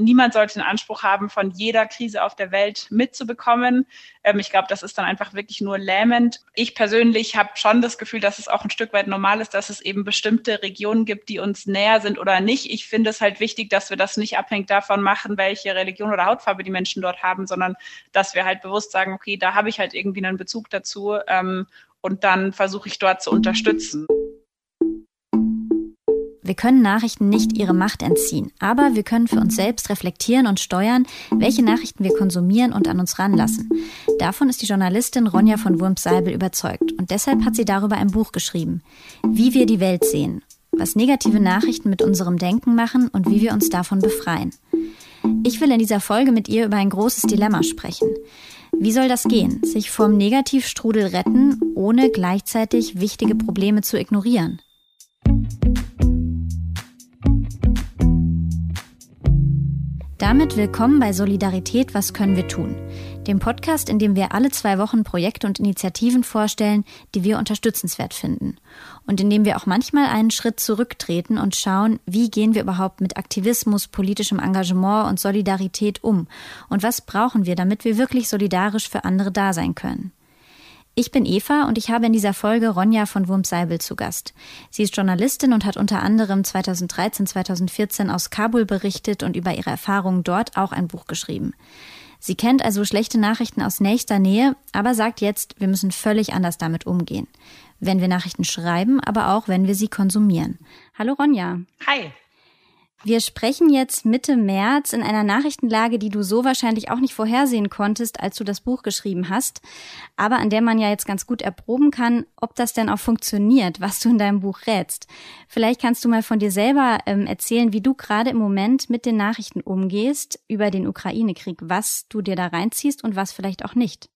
niemand sollte den Anspruch haben, von jeder Krise auf der Welt mitzubekommen. Ähm, ich glaube, das ist dann einfach wirklich nur lähmend. Ich persönlich habe schon das Gefühl, dass es auch ein Stück weit normal ist, dass es eben bestimmte Regionen gibt, die uns näher sind oder nicht. Ich finde es halt wichtig, dass wir das nicht abhängig davon machen, welche Religion oder Hautfarbe die Menschen dort haben, sondern dass wir halt bewusst sagen, okay, da habe ich halt irgendwie einen Bezug dazu ähm, und dann versuche ich dort zu unterstützen. Wir können Nachrichten nicht ihre Macht entziehen, aber wir können für uns selbst reflektieren und steuern, welche Nachrichten wir konsumieren und an uns ranlassen. Davon ist die Journalistin Ronja von Wurms-Seibel überzeugt und deshalb hat sie darüber ein Buch geschrieben, Wie wir die Welt sehen, was negative Nachrichten mit unserem Denken machen und wie wir uns davon befreien. Ich will in dieser Folge mit ihr über ein großes Dilemma sprechen. Wie soll das gehen? Sich vom Negativstrudel retten, ohne gleichzeitig wichtige Probleme zu ignorieren? Damit willkommen bei Solidarität, was können wir tun? Dem Podcast, in dem wir alle zwei Wochen Projekte und Initiativen vorstellen, die wir unterstützenswert finden. Und in dem wir auch manchmal einen Schritt zurücktreten und schauen, wie gehen wir überhaupt mit Aktivismus, politischem Engagement und Solidarität um? Und was brauchen wir, damit wir wirklich solidarisch für andere da sein können? Ich bin Eva und ich habe in dieser Folge Ronja von Wurmseibel zu Gast. Sie ist Journalistin und hat unter anderem 2013, 2014 aus Kabul berichtet und über ihre Erfahrungen dort auch ein Buch geschrieben. Sie kennt also schlechte Nachrichten aus nächster Nähe, aber sagt jetzt, wir müssen völlig anders damit umgehen. Wenn wir Nachrichten schreiben, aber auch wenn wir sie konsumieren. Hallo Ronja. Hi. Wir sprechen jetzt Mitte März in einer Nachrichtenlage, die du so wahrscheinlich auch nicht vorhersehen konntest, als du das Buch geschrieben hast, aber an der man ja jetzt ganz gut erproben kann, ob das denn auch funktioniert, was du in deinem Buch rätst. Vielleicht kannst du mal von dir selber ähm, erzählen, wie du gerade im Moment mit den Nachrichten umgehst über den Ukraine-Krieg, was du dir da reinziehst und was vielleicht auch nicht.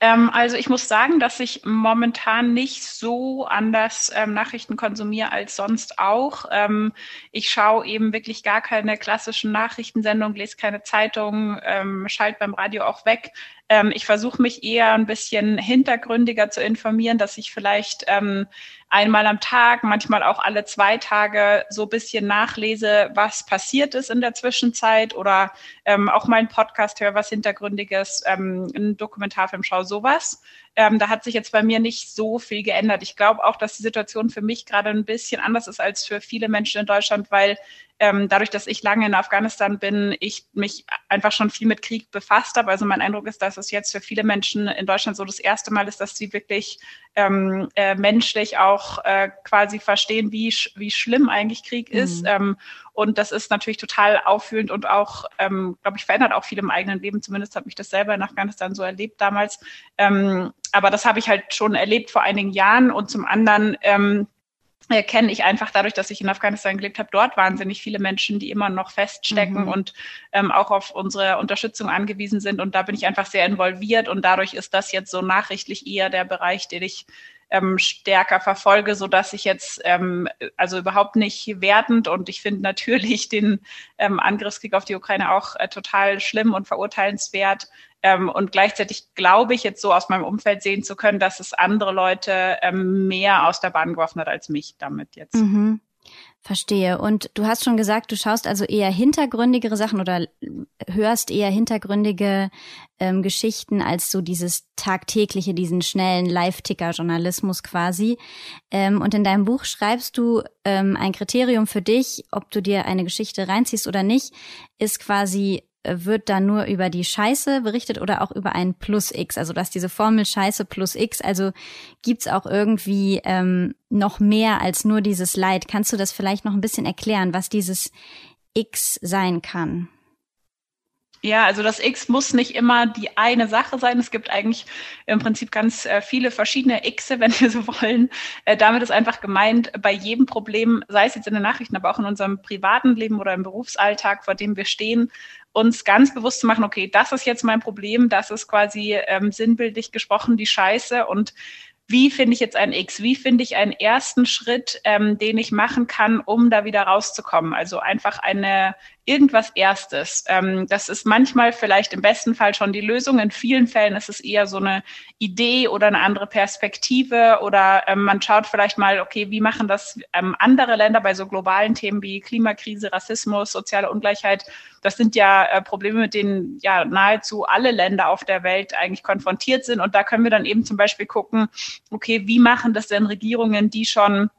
Ähm, also ich muss sagen, dass ich momentan nicht so anders ähm, Nachrichten konsumiere als sonst auch. Ähm, ich schaue eben wirklich gar keine klassischen Nachrichtensendungen, lese keine Zeitungen, ähm, schalte beim Radio auch weg. Ähm, ich versuche mich eher ein bisschen hintergründiger zu informieren, dass ich vielleicht ähm, einmal am Tag, manchmal auch alle zwei Tage so ein bisschen nachlese, was passiert ist in der Zwischenzeit oder ähm, auch mal einen Podcast höre, was Hintergründiges, ähm, einen Dokumentarfilm schaue, sowas. Ähm, da hat sich jetzt bei mir nicht so viel geändert. Ich glaube auch, dass die Situation für mich gerade ein bisschen anders ist als für viele Menschen in Deutschland, weil ähm, dadurch, dass ich lange in Afghanistan bin, ich mich einfach schon viel mit Krieg befasst habe. Also mein Eindruck ist, dass es jetzt für viele Menschen in Deutschland so das erste Mal ist, dass sie wirklich ähm, äh, menschlich auch äh, quasi verstehen, wie, sch wie schlimm eigentlich Krieg mhm. ist. Ähm, und das ist natürlich total auffühlend und auch, ähm, glaube ich, verändert auch viel im eigenen Leben. Zumindest habe ich das selber in Afghanistan so erlebt damals. Ähm, aber das habe ich halt schon erlebt vor einigen Jahren. Und zum anderen ähm, kenne ich einfach dadurch, dass ich in Afghanistan gelebt habe, dort wahnsinnig viele Menschen, die immer noch feststecken mhm. und ähm, auch auf unsere Unterstützung angewiesen sind. Und da bin ich einfach sehr involviert und dadurch ist das jetzt so nachrichtlich eher der Bereich, den ich ähm, stärker verfolge, so dass ich jetzt ähm, also überhaupt nicht wertend und ich finde natürlich den ähm, Angriffskrieg auf die Ukraine auch äh, total schlimm und verurteilenswert. Ähm, und gleichzeitig glaube ich jetzt so aus meinem Umfeld sehen zu können, dass es andere Leute ähm, mehr aus der Bahn geworfen hat als mich damit jetzt. Mhm. Verstehe. Und du hast schon gesagt, du schaust also eher hintergründigere Sachen oder hörst eher hintergründige ähm, Geschichten als so dieses tagtägliche, diesen schnellen Live-Ticker-Journalismus quasi. Ähm, und in deinem Buch schreibst du, ähm, ein Kriterium für dich, ob du dir eine Geschichte reinziehst oder nicht, ist quasi wird da nur über die Scheiße berichtet oder auch über ein Plus X? Also dass diese Formel Scheiße plus X, also gibt's auch irgendwie ähm, noch mehr als nur dieses Leid. Kannst du das vielleicht noch ein bisschen erklären, was dieses X sein kann? Ja, also das X muss nicht immer die eine Sache sein. Es gibt eigentlich im Prinzip ganz äh, viele verschiedene Xe, wenn wir so wollen. Äh, damit ist einfach gemeint, bei jedem Problem, sei es jetzt in den Nachrichten, aber auch in unserem privaten Leben oder im Berufsalltag, vor dem wir stehen, uns ganz bewusst zu machen, okay, das ist jetzt mein Problem, das ist quasi ähm, sinnbildlich gesprochen die Scheiße und wie finde ich jetzt ein X? Wie finde ich einen ersten Schritt, ähm, den ich machen kann, um da wieder rauszukommen? Also einfach eine irgendwas Erstes. Ähm, das ist manchmal vielleicht im besten Fall schon die Lösung. In vielen Fällen ist es eher so eine Idee oder eine andere Perspektive oder ähm, man schaut vielleicht mal, okay, wie machen das ähm, andere Länder bei so globalen Themen wie Klimakrise, Rassismus, soziale Ungleichheit. Das sind ja äh, Probleme, mit denen ja nahezu alle Länder auf der Welt eigentlich konfrontiert sind. Und da können wir dann eben zum Beispiel gucken, okay, wie machen das denn Regierungen, die schon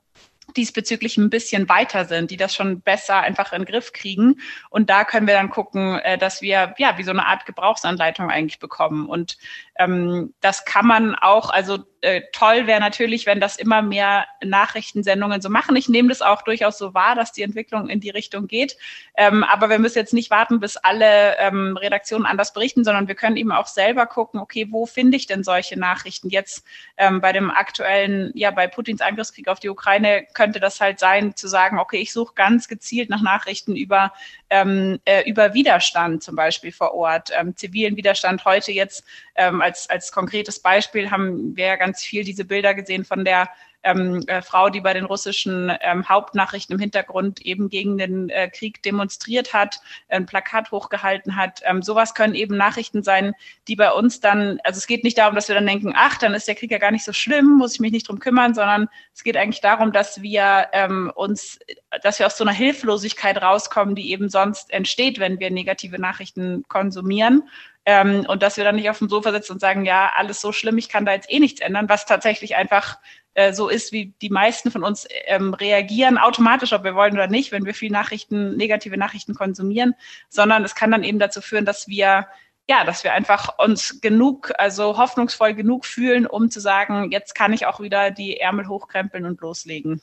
diesbezüglich ein bisschen weiter sind, die das schon besser einfach in den Griff kriegen. Und da können wir dann gucken, äh, dass wir ja wie so eine Art Gebrauchsanleitung eigentlich bekommen. Und ähm, das kann man auch, also äh, toll wäre natürlich, wenn das immer mehr Nachrichtensendungen so machen. Ich nehme das auch durchaus so wahr, dass die Entwicklung in die Richtung geht. Ähm, aber wir müssen jetzt nicht warten, bis alle ähm, Redaktionen anders berichten, sondern wir können eben auch selber gucken, okay, wo finde ich denn solche Nachrichten? Jetzt ähm, bei dem aktuellen, ja, bei Putins Angriffskrieg auf die Ukraine könnte das halt sein, zu sagen, okay, ich suche ganz gezielt nach Nachrichten über, ähm, äh, über Widerstand zum Beispiel vor Ort, ähm, zivilen Widerstand. Heute jetzt ähm, als, als konkretes Beispiel haben wir ja ganz viel diese Bilder gesehen von der ähm, äh, Frau, die bei den russischen ähm, Hauptnachrichten im Hintergrund eben gegen den äh, Krieg demonstriert hat, ein Plakat hochgehalten hat. Ähm, sowas können eben Nachrichten sein, die bei uns dann, also es geht nicht darum, dass wir dann denken, ach, dann ist der Krieg ja gar nicht so schlimm, muss ich mich nicht drum kümmern, sondern es geht eigentlich darum, dass wir ähm, uns, dass wir aus so einer Hilflosigkeit rauskommen, die eben sonst entsteht, wenn wir negative Nachrichten konsumieren ähm, und dass wir dann nicht auf dem Sofa sitzen und sagen, ja, alles so schlimm, ich kann da jetzt eh nichts ändern, was tatsächlich einfach äh, so ist, wie die meisten von uns ähm, reagieren, automatisch, ob wir wollen oder nicht, wenn wir viel Nachrichten, negative Nachrichten konsumieren, sondern es kann dann eben dazu führen, dass wir ja, dass wir einfach uns genug, also hoffnungsvoll genug fühlen, um zu sagen, jetzt kann ich auch wieder die Ärmel hochkrempeln und loslegen.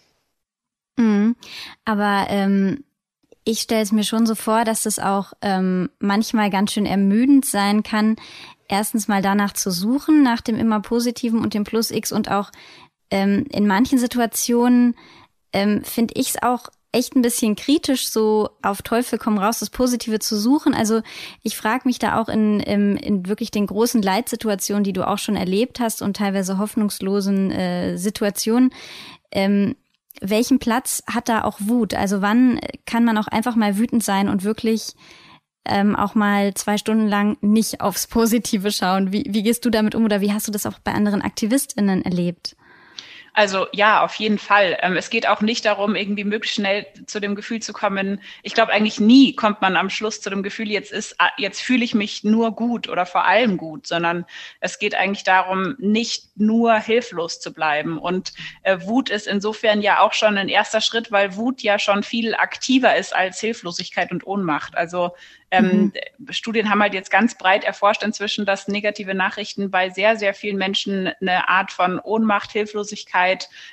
Mhm. Aber ähm, ich stelle es mir schon so vor, dass es auch ähm, manchmal ganz schön ermüdend sein kann, erstens mal danach zu suchen, nach dem immer Positiven und dem Plus X und auch ähm, in manchen Situationen ähm, finde ich es auch echt ein bisschen kritisch, so auf Teufel komm raus, das Positive zu suchen. Also ich frage mich da auch in, in, in wirklich den großen Leitsituationen, die du auch schon erlebt hast und teilweise hoffnungslosen äh, Situationen, ähm, welchen Platz hat da auch Wut? Also wann kann man auch einfach mal wütend sein und wirklich ähm, auch mal zwei Stunden lang nicht aufs Positive schauen? Wie, wie gehst du damit um oder wie hast du das auch bei anderen AktivistInnen erlebt? Also ja, auf jeden Fall. Ähm, es geht auch nicht darum, irgendwie möglichst schnell zu dem Gefühl zu kommen. Ich glaube, eigentlich nie kommt man am Schluss zu dem Gefühl, jetzt ist, ah, jetzt fühle ich mich nur gut oder vor allem gut, sondern es geht eigentlich darum, nicht nur hilflos zu bleiben. Und äh, Wut ist insofern ja auch schon ein erster Schritt, weil Wut ja schon viel aktiver ist als Hilflosigkeit und Ohnmacht. Also ähm, mhm. Studien haben halt jetzt ganz breit erforscht inzwischen, dass negative Nachrichten bei sehr, sehr vielen Menschen eine Art von Ohnmacht, Hilflosigkeit,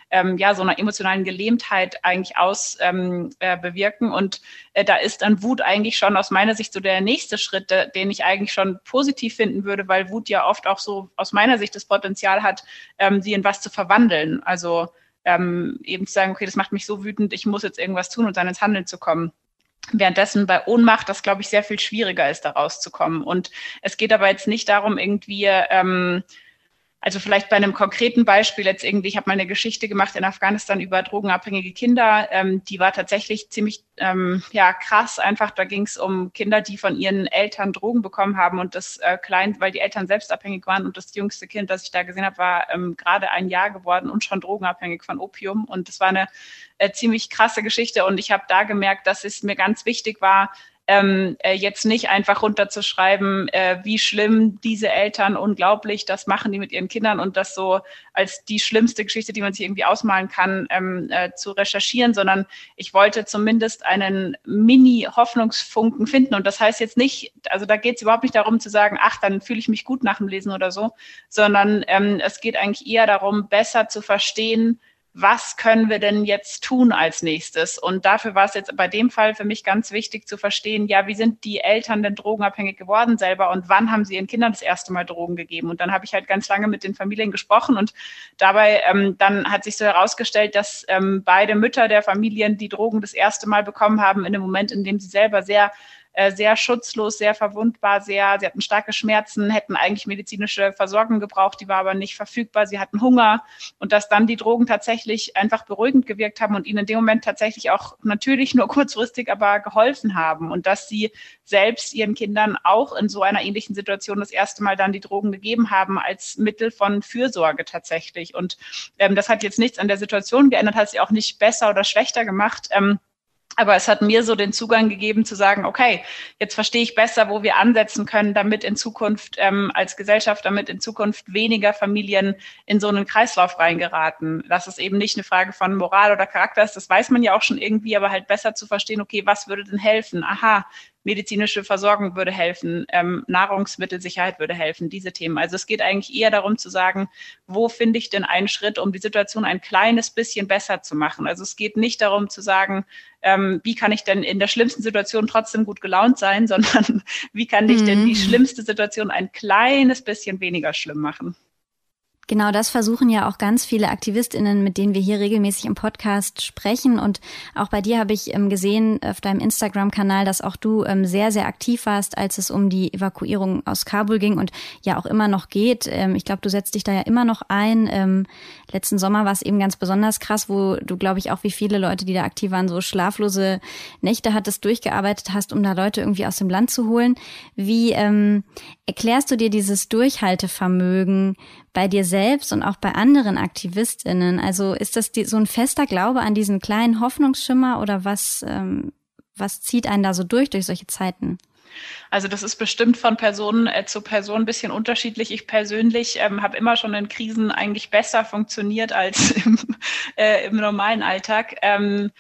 ähm, ja, so einer emotionalen Gelähmtheit eigentlich aus ähm, äh, bewirken. Und äh, da ist dann Wut eigentlich schon aus meiner Sicht so der nächste Schritt, äh, den ich eigentlich schon positiv finden würde, weil Wut ja oft auch so aus meiner Sicht das Potenzial hat, ähm, sie in was zu verwandeln. Also ähm, eben zu sagen, okay, das macht mich so wütend, ich muss jetzt irgendwas tun und dann ins Handeln zu kommen. Währenddessen bei Ohnmacht das, glaube ich, sehr viel schwieriger ist, da rauszukommen. Und es geht aber jetzt nicht darum, irgendwie ähm, also vielleicht bei einem konkreten Beispiel jetzt irgendwie, ich habe mal eine Geschichte gemacht in Afghanistan über drogenabhängige Kinder. Ähm, die war tatsächlich ziemlich ähm, ja krass. Einfach, da ging es um Kinder, die von ihren Eltern Drogen bekommen haben und das äh, klein, weil die Eltern selbst abhängig waren und das jüngste Kind, das ich da gesehen habe, war ähm, gerade ein Jahr geworden und schon drogenabhängig von Opium. Und das war eine äh, ziemlich krasse Geschichte. Und ich habe da gemerkt, dass es mir ganz wichtig war, ähm, äh, jetzt nicht einfach runterzuschreiben, äh, wie schlimm diese Eltern unglaublich, das machen die mit ihren Kindern und das so als die schlimmste Geschichte, die man sich irgendwie ausmalen kann, ähm, äh, zu recherchieren, sondern ich wollte zumindest einen Mini-Hoffnungsfunken finden. Und das heißt jetzt nicht, also da geht es überhaupt nicht darum zu sagen, ach, dann fühle ich mich gut nach dem Lesen oder so, sondern ähm, es geht eigentlich eher darum, besser zu verstehen, was können wir denn jetzt tun als nächstes? Und dafür war es jetzt bei dem Fall für mich ganz wichtig zu verstehen, ja, wie sind die Eltern denn drogenabhängig geworden selber und wann haben sie ihren Kindern das erste Mal Drogen gegeben? Und dann habe ich halt ganz lange mit den Familien gesprochen und dabei ähm, dann hat sich so herausgestellt, dass ähm, beide Mütter der Familien die Drogen das erste Mal bekommen haben in dem Moment, in dem sie selber sehr äh, sehr schutzlos, sehr verwundbar, sehr, sie hatten starke Schmerzen, hätten eigentlich medizinische Versorgung gebraucht, die war aber nicht verfügbar, sie hatten Hunger und dass dann die Drogen tatsächlich einfach beruhigend gewirkt haben und ihnen in dem Moment tatsächlich auch natürlich nur kurzfristig aber geholfen haben und dass sie selbst ihren Kindern auch in so einer ähnlichen Situation das erste Mal dann die Drogen gegeben haben als Mittel von Fürsorge tatsächlich. Und ähm, das hat jetzt nichts an der Situation geändert, hat sie auch nicht besser oder schlechter gemacht. Ähm, aber es hat mir so den Zugang gegeben zu sagen, okay, jetzt verstehe ich besser, wo wir ansetzen können, damit in Zukunft ähm, als Gesellschaft, damit in Zukunft weniger Familien in so einen Kreislauf reingeraten. Dass es eben nicht eine Frage von Moral oder Charakter ist, das weiß man ja auch schon irgendwie, aber halt besser zu verstehen, okay, was würde denn helfen? Aha, medizinische Versorgung würde helfen, ähm, Nahrungsmittelsicherheit würde helfen, diese Themen. Also es geht eigentlich eher darum zu sagen, wo finde ich denn einen Schritt, um die Situation ein kleines bisschen besser zu machen. Also es geht nicht darum zu sagen, ähm, wie kann ich denn in der schlimmsten Situation trotzdem gut gelaunt sein, sondern wie kann ich denn die mhm. schlimmste Situation ein kleines bisschen weniger schlimm machen. Genau das versuchen ja auch ganz viele Aktivistinnen, mit denen wir hier regelmäßig im Podcast sprechen. Und auch bei dir habe ich ähm, gesehen auf deinem Instagram-Kanal, dass auch du ähm, sehr, sehr aktiv warst, als es um die Evakuierung aus Kabul ging und ja auch immer noch geht. Ähm, ich glaube, du setzt dich da ja immer noch ein. letzten Sommer war es eben ganz besonders krass, wo du, glaube ich, auch wie viele Leute, die da aktiv waren, so schlaflose Nächte hattest, durchgearbeitet hast, um da Leute irgendwie aus dem Land zu holen. Wie erklärst du dir dieses Durchhaltevermögen? Bei dir selbst und auch bei anderen AktivistInnen? Also ist das die, so ein fester Glaube an diesen kleinen Hoffnungsschimmer oder was, ähm, was zieht einen da so durch, durch solche Zeiten? Also das ist bestimmt von Person äh, zu Person ein bisschen unterschiedlich. Ich persönlich ähm, habe immer schon in Krisen eigentlich besser funktioniert als im, äh, im normalen Alltag. Ähm,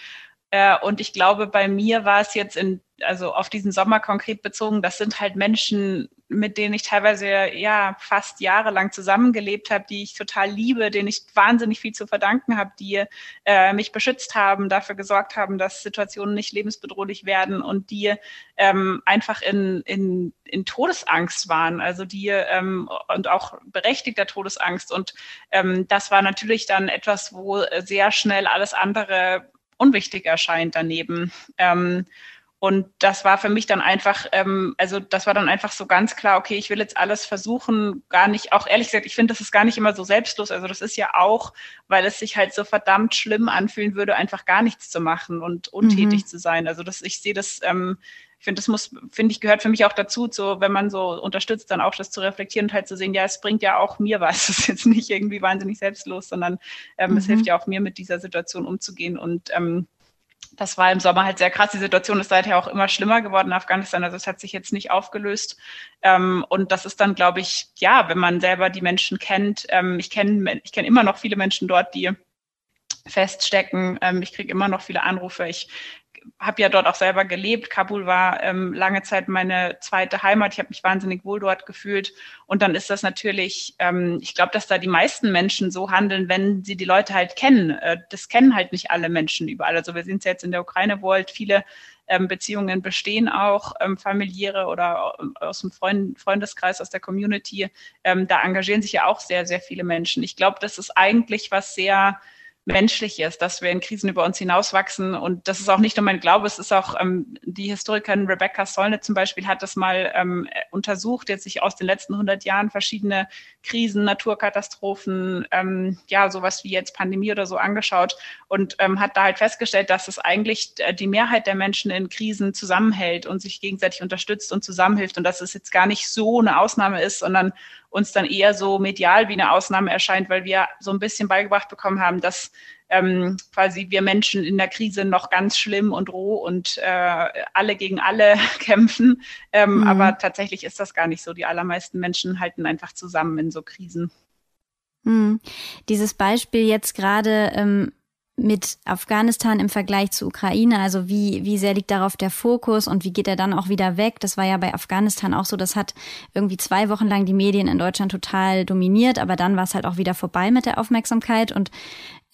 äh, und ich glaube, bei mir war es jetzt in, also auf diesen Sommer konkret bezogen, das sind halt Menschen, mit denen ich teilweise ja fast jahrelang zusammengelebt habe, die ich total liebe, denen ich wahnsinnig viel zu verdanken habe, die äh, mich beschützt haben, dafür gesorgt haben, dass Situationen nicht lebensbedrohlich werden und die ähm, einfach in, in, in Todesangst waren, also die ähm, und auch berechtigter Todesangst. Und ähm, das war natürlich dann etwas, wo sehr schnell alles andere unwichtig erscheint daneben. Ähm, und das war für mich dann einfach, ähm, also das war dann einfach so ganz klar, okay, ich will jetzt alles versuchen, gar nicht, auch ehrlich gesagt, ich finde, das ist gar nicht immer so selbstlos. Also das ist ja auch, weil es sich halt so verdammt schlimm anfühlen würde, einfach gar nichts zu machen und untätig mhm. zu sein. Also das, ich sehe das, ähm, ich finde, das muss, finde ich, gehört für mich auch dazu, so, wenn man so unterstützt, dann auch das zu reflektieren und halt zu sehen, ja, es bringt ja auch mir was. Es ist jetzt nicht irgendwie wahnsinnig selbstlos, sondern ähm, mhm. es hilft ja auch mir, mit dieser Situation umzugehen und ähm, das war im Sommer halt sehr krass. Die Situation ist seither auch immer schlimmer geworden in Afghanistan. Also es hat sich jetzt nicht aufgelöst. Ähm, und das ist dann, glaube ich, ja, wenn man selber die Menschen kennt. Ähm, ich kenne ich kenn immer noch viele Menschen dort, die feststecken. Ähm, ich kriege immer noch viele Anrufe. Ich habe ja dort auch selber gelebt. Kabul war ähm, lange Zeit meine zweite Heimat. Ich habe mich wahnsinnig wohl dort gefühlt. Und dann ist das natürlich, ähm, ich glaube, dass da die meisten Menschen so handeln, wenn sie die Leute halt kennen. Äh, das kennen halt nicht alle Menschen überall. Also wir sind jetzt in der Ukraine, wo halt viele ähm, Beziehungen bestehen auch, ähm, familiäre oder aus dem Freund Freundeskreis, aus der Community. Ähm, da engagieren sich ja auch sehr, sehr viele Menschen. Ich glaube, das ist eigentlich was sehr menschlich ist, dass wir in Krisen über uns hinauswachsen. Und das ist auch nicht nur mein Glaube, es ist auch ähm, die Historikerin Rebecca Solnit zum Beispiel hat das mal ähm, untersucht, jetzt sich aus den letzten 100 Jahren verschiedene Krisen, Naturkatastrophen, ähm, ja, sowas wie jetzt Pandemie oder so angeschaut und ähm, hat da halt festgestellt, dass es eigentlich äh, die Mehrheit der Menschen in Krisen zusammenhält und sich gegenseitig unterstützt und zusammenhilft und dass es jetzt gar nicht so eine Ausnahme ist, sondern uns dann eher so medial wie eine Ausnahme erscheint, weil wir so ein bisschen beigebracht bekommen haben, dass ähm, quasi wir Menschen in der Krise noch ganz schlimm und roh und äh, alle gegen alle kämpfen. Ähm, mhm. Aber tatsächlich ist das gar nicht so. Die allermeisten Menschen halten einfach zusammen in so Krisen. Mhm. Dieses Beispiel jetzt gerade ähm, mit Afghanistan im Vergleich zu Ukraine? Also wie, wie sehr liegt darauf der Fokus und wie geht er dann auch wieder weg? Das war ja bei Afghanistan auch so. Das hat irgendwie zwei Wochen lang die Medien in Deutschland total dominiert, aber dann war es halt auch wieder vorbei mit der Aufmerksamkeit und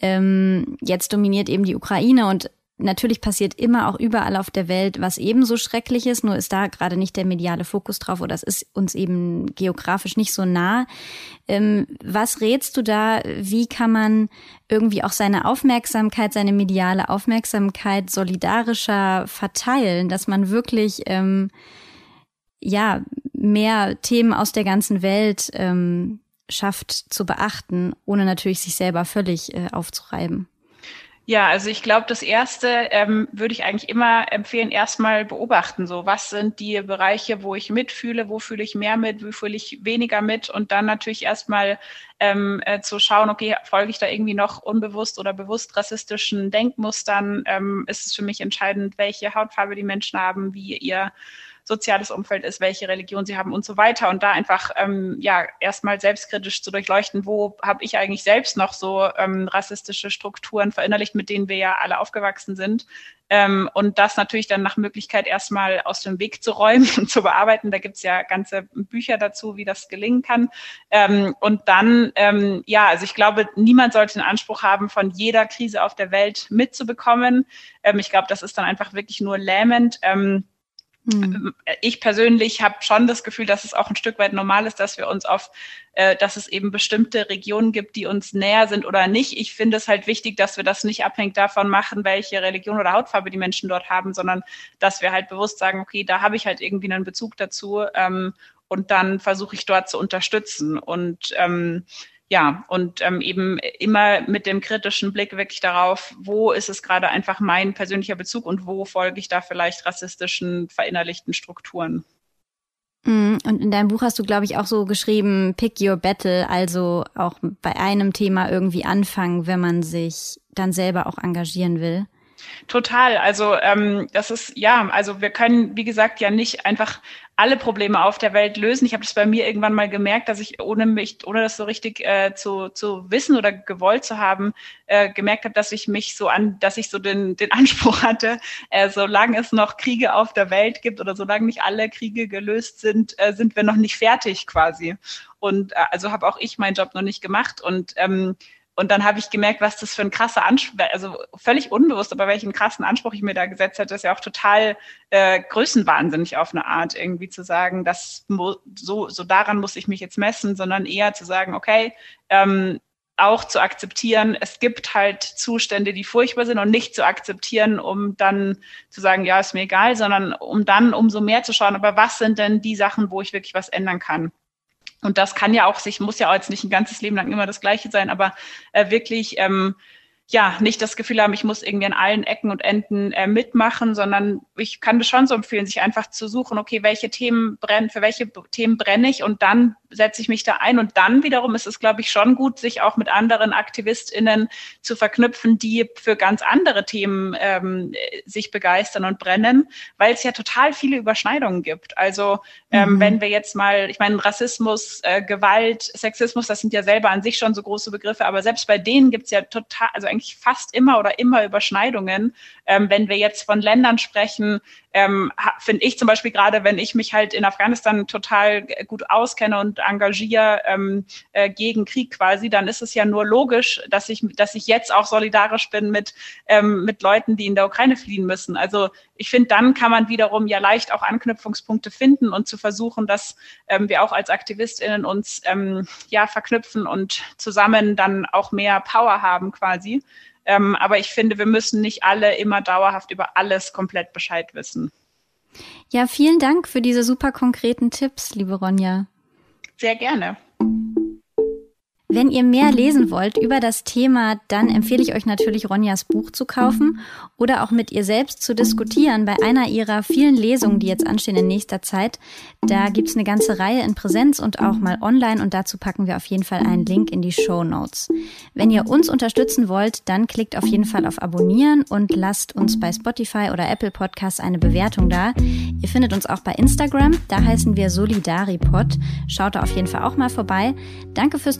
ähm, jetzt dominiert eben die Ukraine und natürlich passiert immer auch überall auf der Welt was ebenso schrecklich ist, nur ist da gerade nicht der mediale Fokus drauf oder es ist uns eben geografisch nicht so nah. Ähm, was rätst du da? Wie kann man irgendwie auch seine Aufmerksamkeit, seine mediale Aufmerksamkeit solidarischer verteilen, dass man wirklich ähm, ja mehr Themen aus der ganzen Welt ähm, schafft zu beachten, ohne natürlich sich selber völlig äh, aufzureiben? Ja, also ich glaube, das erste ähm, würde ich eigentlich immer empfehlen, erstmal beobachten. So, was sind die Bereiche, wo ich mitfühle, wo fühle ich mehr mit, wo fühle ich weniger mit und dann natürlich erstmal ähm, äh, zu schauen, okay, folge ich da irgendwie noch unbewusst oder bewusst rassistischen Denkmustern? Ähm, ist es für mich entscheidend, welche Hautfarbe die Menschen haben, wie ihr soziales Umfeld ist, welche Religion sie haben und so weiter. Und da einfach ähm, ja erstmal selbstkritisch zu durchleuchten, wo habe ich eigentlich selbst noch so ähm, rassistische Strukturen verinnerlicht, mit denen wir ja alle aufgewachsen sind. Ähm, und das natürlich dann nach Möglichkeit erstmal aus dem Weg zu räumen und zu bearbeiten. Da gibt's ja ganze Bücher dazu, wie das gelingen kann. Ähm, und dann, ähm, ja, also ich glaube, niemand sollte den Anspruch haben, von jeder Krise auf der Welt mitzubekommen. Ähm, ich glaube, das ist dann einfach wirklich nur lähmend. Mhm. Ich persönlich habe schon das Gefühl, dass es auch ein Stück weit normal ist, dass wir uns auf, äh, dass es eben bestimmte Regionen gibt, die uns näher sind oder nicht. Ich finde es halt wichtig, dass wir das nicht abhängig davon machen, welche Religion oder Hautfarbe die Menschen dort haben, sondern dass wir halt bewusst sagen, okay, da habe ich halt irgendwie einen Bezug dazu ähm, und dann versuche ich dort zu unterstützen. Und ähm, ja, und ähm, eben immer mit dem kritischen Blick wirklich darauf, wo ist es gerade einfach mein persönlicher Bezug und wo folge ich da vielleicht rassistischen, verinnerlichten Strukturen. Mm, und in deinem Buch hast du, glaube ich, auch so geschrieben, pick your battle, also auch bei einem Thema irgendwie anfangen, wenn man sich dann selber auch engagieren will. Total. Also ähm, das ist ja, also wir können, wie gesagt, ja nicht einfach alle Probleme auf der Welt lösen. Ich habe das bei mir irgendwann mal gemerkt, dass ich ohne mich, ohne das so richtig äh, zu, zu wissen oder gewollt zu haben, äh, gemerkt habe, dass ich mich so an, dass ich so den, den Anspruch hatte, äh, solange es noch Kriege auf der Welt gibt oder solange nicht alle Kriege gelöst sind, äh, sind wir noch nicht fertig quasi. Und äh, also habe auch ich meinen Job noch nicht gemacht und ähm, und dann habe ich gemerkt, was das für ein krasser Anspruch, also völlig unbewusst, aber welchen krassen Anspruch ich mir da gesetzt hätte, ist ja auch total äh, größenwahnsinnig auf eine Art, irgendwie zu sagen, das so, so daran muss ich mich jetzt messen, sondern eher zu sagen, okay, ähm, auch zu akzeptieren, es gibt halt Zustände, die furchtbar sind und nicht zu akzeptieren, um dann zu sagen, ja, ist mir egal, sondern um dann umso mehr zu schauen, aber was sind denn die Sachen, wo ich wirklich was ändern kann? Und das kann ja auch sich, muss ja auch jetzt nicht ein ganzes Leben lang immer das Gleiche sein, aber äh, wirklich ähm, ja, nicht das Gefühl haben, ich muss irgendwie an allen Ecken und Enden äh, mitmachen, sondern ich kann das schon so empfehlen, sich einfach zu suchen, okay, welche Themen brennen, für welche Themen brenne ich und dann setze ich mich da ein und dann wiederum ist es, glaube ich, schon gut, sich auch mit anderen AktivistInnen zu verknüpfen, die für ganz andere Themen ähm, sich begeistern und brennen, weil es ja total viele Überschneidungen gibt. Also ähm, mhm. wenn wir jetzt mal, ich meine, Rassismus, äh, Gewalt, Sexismus, das sind ja selber an sich schon so große Begriffe, aber selbst bei denen gibt es ja total, also eigentlich fast immer oder immer Überschneidungen. Ähm, wenn wir jetzt von Ländern sprechen, ähm, finde ich zum Beispiel gerade, wenn ich mich halt in Afghanistan total gut auskenne und engagiere ähm, äh, gegen Krieg quasi, dann ist es ja nur logisch, dass ich, dass ich jetzt auch solidarisch bin mit, ähm, mit Leuten, die in der Ukraine fliehen müssen. Also ich finde, dann kann man wiederum ja leicht auch Anknüpfungspunkte finden und zu versuchen, dass ähm, wir auch als AktivistInnen uns ähm, ja verknüpfen und zusammen dann auch mehr Power haben quasi. Ähm, aber ich finde, wir müssen nicht alle immer dauerhaft über alles komplett Bescheid wissen. Ja, vielen Dank für diese super konkreten Tipps, liebe Ronja. Sehr gerne. Wenn ihr mehr lesen wollt über das Thema, dann empfehle ich euch natürlich Ronjas Buch zu kaufen oder auch mit ihr selbst zu diskutieren bei einer ihrer vielen Lesungen, die jetzt anstehen in nächster Zeit. Da gibt's eine ganze Reihe in Präsenz und auch mal online und dazu packen wir auf jeden Fall einen Link in die Show Notes. Wenn ihr uns unterstützen wollt, dann klickt auf jeden Fall auf Abonnieren und lasst uns bei Spotify oder Apple Podcasts eine Bewertung da. Ihr findet uns auch bei Instagram, da heißen wir Solidaripod. Schaut da auf jeden Fall auch mal vorbei. Danke fürs